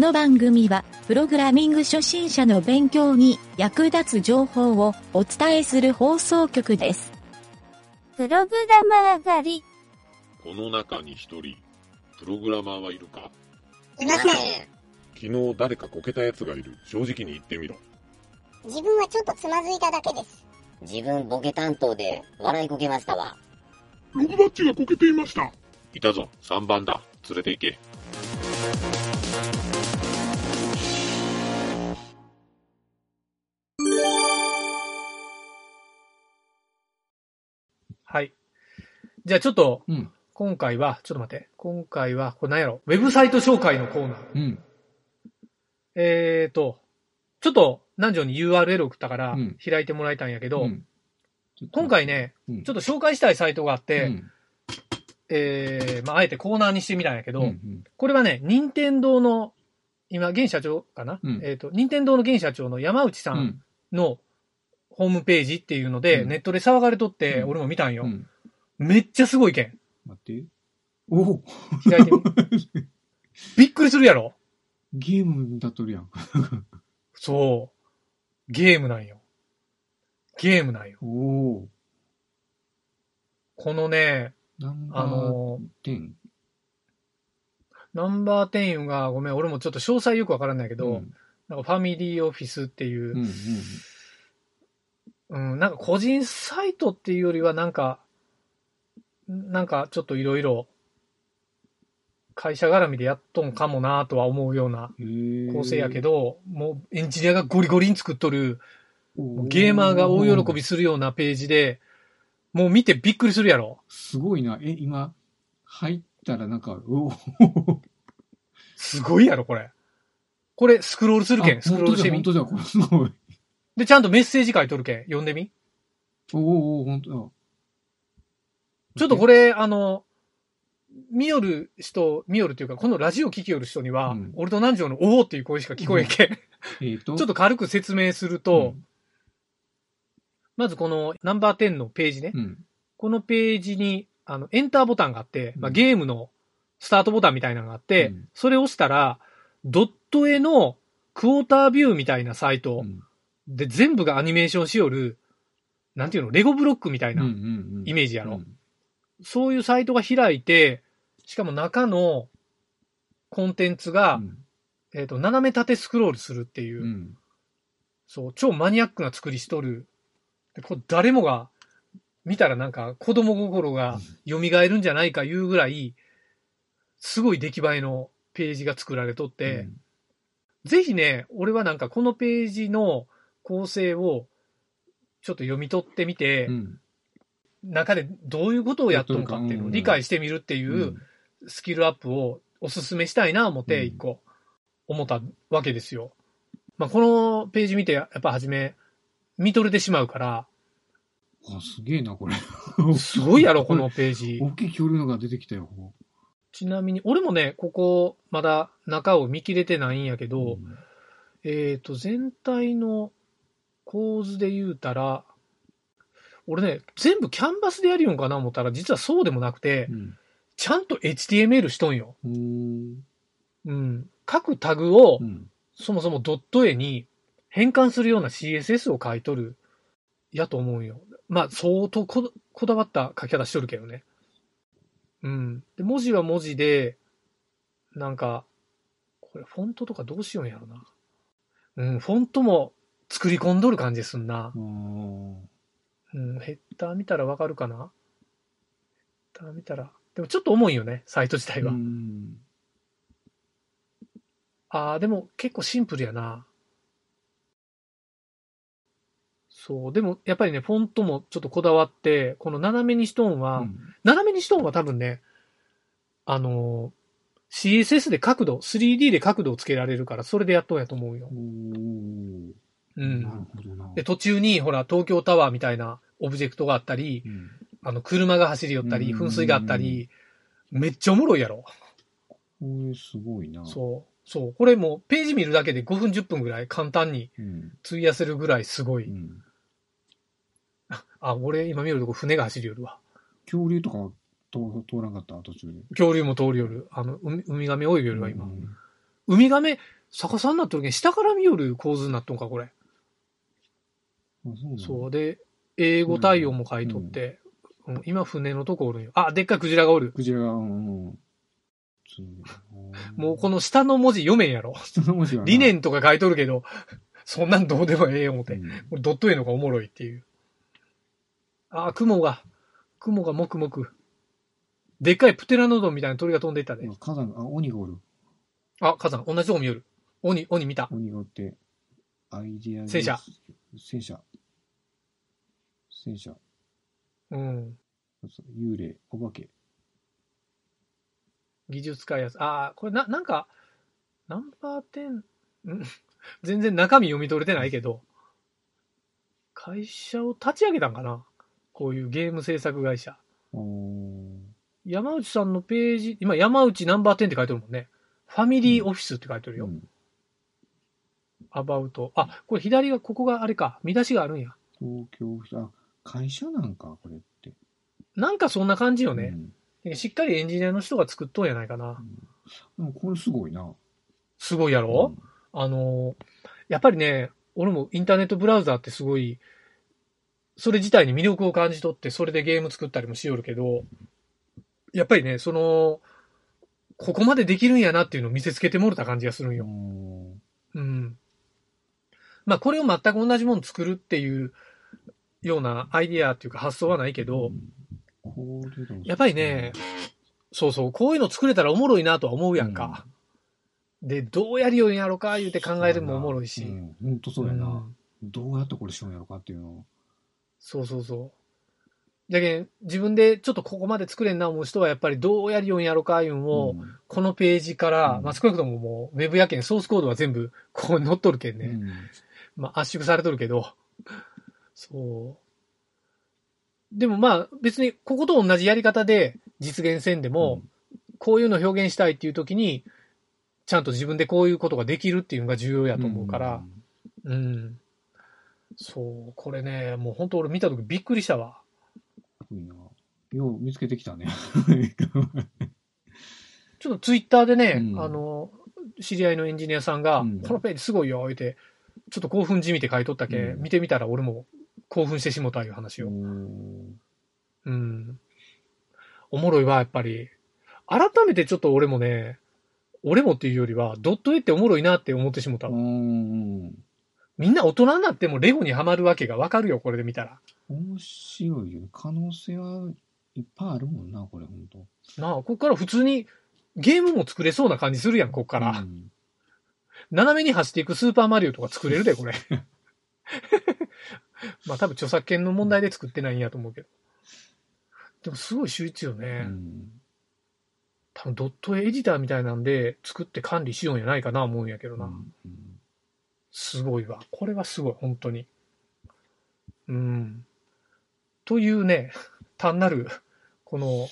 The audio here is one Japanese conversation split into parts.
の番組は、プログラミング初心者の勉強に役立つ情報をお伝えする放送局です。プログラマー上がり。この中に一人、プログラマーはいるか？いません。昨日誰かこけた奴がいる。正直に言ってみろ。自分はちょっとつまずいただけです。自分ボケ担当で笑いこけましたわ。ログバッチがこけていました。いたぞ、3番だ。連れて行け。はい。じゃあちょっと、うん。今回は、ちょっと待って。今回は、これ何やろウェブサイト紹介のコーナー。うん。えーと、ちょっと、南條に URL 送ったからうん、開いてもらいたいんやけど、うん今、回ね、うんちょっと紹介したいサイトがあって、うんえー、まあ、あえてコーナーにしてみたんやけど、うんうんこれはね、任天堂の、今、現社長かな、うんえっ、と、任天堂の現社長の山内さうんんのホームページっていうので、うんネットで騒がれとって、うん俺も見たんよ。うんめっちゃすごいけん。待って。おお開いてみ。びっくりするやろゲームだっとるやん。そう。ゲームなんよ。ゲームなんよ。おおこのね、ナンバあのー10。ナンバー10が、ごめん、俺もちょっと詳細よくわからないけど、うんなんかファミリーオフィスっていううん、うんうん、なんか個人サイトっていうよりはなんか、なんかちょっといろいろ会社絡みでやっとんかもなとは思うようなうん。構成やけど、ど、もうエンジニアがゴリゴリに作っとる、ゲーマーが大喜びするようなページで、もう見てびっくりするやろ。すごいな。え、今、入ったらなんか、おおすごいやろ、これ。これスクロールするけん、スクロールしてみ本。当だ、本当だ、これすごい。で、ちゃんとメッセージ書いとるけん、読んでみ。おおお本当だ。ちょっとこれ、あの、見よる人、見よるっていうか、このラジオ聞きよる人には、うん。俺と南條のおおっていう声しか聞こえんけん。えっと、ちょっと軽く説明すると、まずこのナンバー10のページね。うん、このページに、あの、エンターボタンがあって、まあ、うんゲームのスタートボタンみたいなのがあって、うん。それを押したら、ドット絵のクォータービューみたいなサイトうん、で全部がアニメーションしよる、なんていうの、レゴブロックみたいなうん、うん、イメージやろ。うん。そういうサイトが開いて、しかも中のコンテンツが、うん。えっ、と、斜め縦スクロールするっていう、うん。そう、超マニアックな作りしとる。でこれ誰もが見たらなんか子供心が蘇るんじゃないかいうぐらい、すごい出来栄えのページが作られとって、ぜひね、俺はなんかこのページの構成をちょっと読み取ってみて、うん、中でどういうことをやっとんかっていうのを理解してみるっていううんスキルアップをおすすめしたいな思ってうん一個思ったわけですよ。まあ、このページ見てやっぱ初め見とれてしまうから、あ、すげえな、これ。すごいやろ、このページ。大きい恐竜のが出てきたよ。ちなみに、俺もね、ここまだ中を見切れてないんやけど、うんえっ、と、全体の構図で言うたら、俺ね、全部キャンバスでやるよんかな思ったら、実はそうでもなくて、うんちゃんと HTML しとんよ。うーん。うん。各タグをう、ん。そもそもドット絵に変換するような CSS を書いとる、やと思うんよ。まあ、相当ここだわった書き方しとるけどね。うん。で、文字は文字で、なんか、これフォントとかどうしようんやろな。うん、フォントも作り込んどる感じすんなうん、ヘッダー見たらわかるかな？ヘッダー見たら。でもちょっと重いよね、サイト自体は。うん。ああ、でも結構シンプルやな。そう。でもやっぱりね、フォントもちょっとこだわって、この斜めにしとんは、うん斜めにしとんは多分ね、あのー CSS で角度、3D で角度をつけられるから、それでやっとんやと思うよう。なん。で、途中に、ほら、東京タワーみたいなオブジェクトがあったり、うんあの、車が走り寄ったり、うん噴水があったり、めっちゃおもろいやろ。これすごいな。そう。そう。これもう、ページ見るだけで5分10分ぐらい簡単にうん。費やせるぐらいすごい。うん。あ、俺今見るとこ船が走り寄るわ。恐竜とか通通らんかった？途中で。恐竜も通り寄る。あの、海ウミガメ泳ぎよるわ、今。うんウミガメ逆さになっとるけん、下から見よる構図になっとんか、これ。あそう。で、英語対応も書いとって、うん今船のとこおるんよ。あ、でっかいクジラがおる。クジラが、うんうん。もうこの下の文字読めんやろ。その文字理念とか書いとるけど、そんなんどうでもええ思って。うんドット絵のがおもろいっていう。あー、雲が、雲がもくもく。でっかいプテラノドンみたいな鳥が飛んでいったで。火山、あ、鬼がおる。あ、火山、同じとこ見よる。鬼、鬼見た。鬼がおって、アイデア戦車。戦車。戦車。うん。幽霊、お化け。技術開発。ああ、これな、なんか、ナンバー10、ん？全然中身読み取れてないけど、会社を立ち上げたんかな？こういうゲーム制作会社。山内さんのページ、今山内ナンバー10って書いてるもんね。ファミリーオフィスって書いてるよ。うんアバウト。あ、これ左が、ここがあれか。見出しがあるんや。東京、あ、会社なんか、これって。なんかそんな感じよね。うんしっかりエンジニアの人が作っとんやないかな。でもこれすごいな。すごいやろ、あのーやっぱりね、俺もインターネットブラウザーってすごい、それ自体に魅力を感じ取って、それでゲーム作ったりもしよるけど、やっぱりね、その、ここまでできるんやなっていうのを見せつけてもろた感じがするんうんよ。うん。まあ、これを全く同じもの作るっていうようなアイディアっていうか発想はないけど、やっぱりね、そうそう、こういうの作れたらおもろいなとは思うやんか。で、どうやりようんやろか言うて考えるのもおもろいし。うん、ほんとそうやな。うんどうやってこれしようんやろかっていうの。そうそうそう。だけど自分でちょっとここまで作れんな思う人はやっぱりどうやりようんやろかいうのを、うんこのページから、うんまあ少なくとももう、ウェブやけん、ソースコードは全部ここに載っとるけんね。うんまあ圧縮されとるけど。そう。でもまあ別にここと同じやり方で実現せんでも、こういうのを表現したいっていう時に、ちゃんと自分でこういうことができるっていうのが重要やと思うから、うん。そう、これね、もう本当俺見た時びっくりしたわ。いな。よう見つけてきたね。ちょっとツイッターでね、うんあの、知り合いのエンジニアさんが、うんこのページすごいよ、言って、ちょっと興奮じみて書いとったけ、うん見てみたら俺も興奮してしもたいう話を。うん。おもろいわ、やっぱり。改めてちょっと俺もね、俺もっていうよりは、ドット絵っておもろいなって思ってしもたわ。うん。みんな大人になってもレゴにはまるわけがわかるよ、これで見たら。面白いよね。可能性はいっぱいあるもんな、これ、ほんと。なあ、ここから普通にゲームも作れそうな感じするやん、ここから。うん斜めに走っていくスーパーマリオとか作れるで、これ。まあ多分著作権の問題で作ってないんやと思うけど。でもすごい秀逸よね。うん多分ドット絵エディターみたいなんで作って管理しようんやないかな思うんやけどな。うんすごいわ。これはすごい、本当に。うん。というね、単なる、この、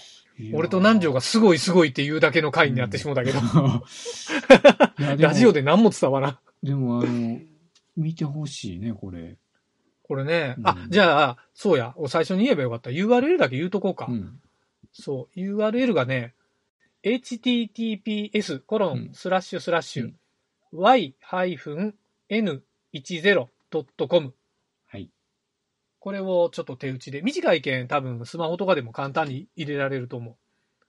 俺と南條がすごいすごいっていうだけの回になってしもうたけど、ラジオで何も伝わらん。でも、あの、見てほしいね、これ。これね。うんあ、じゃあ、そうや。最初に言えばよかった。URL だけ言うとこうか。うん。そう。URL がね、https コロうんンスラッシュスラッシュうん y-n10.com はい。これをちょっと手打ちで。短いけん多分スマホとかでも簡単に入れられると思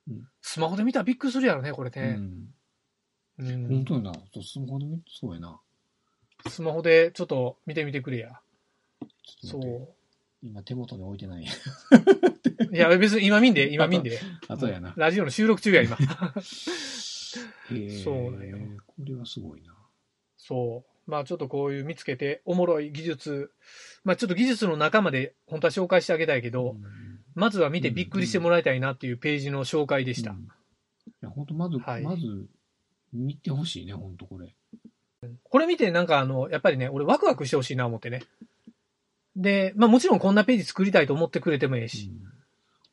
う。うんスマホで見たらびっくりするやろね、これうね。ん。うん本当やな。スマホで見てそうやな。スマホでちょっと見てみてくれや。そ今手元に置いてない。う。いや、別に今見んで、今見んで。あとやな。ラジオの収録中や、今。そうだよこれはすごいな。そう。まあちょっとこういう見つけて、おもろい技術。まあちょっと技術の中まで本当は紹介してあげたいけど、うんまずは見てびっくりしてもらいたいなっていうページの紹介でした。うんいや、本当まず、はいまず、見てほしいね、本当これ。これ見てなんかあの、やっぱりね、俺ワクワクしてほしいな思ってね。で、まあもちろんこんなページ作りたいと思ってくれてもええし、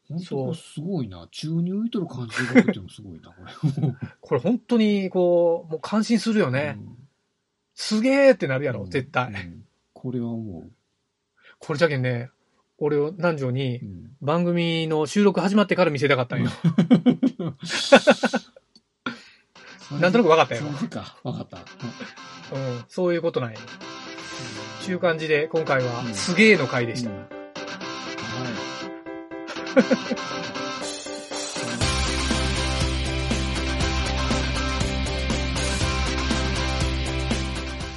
本当そうこれすごいな。中に浮いとる感じが出てもすごいな、これ。これ本当にこう、もう感心するよね。すげーってなるやろ、うん絶対。うんこれはもこれじゃけんね、俺を南條にう、うん番組の収録始まってから見せたかったんよ。なんとなく分かったよ。そうか、わかった。うん、そういうことなんや。ちゅう感じで、今回はう、んすげえの回でした。うんはい。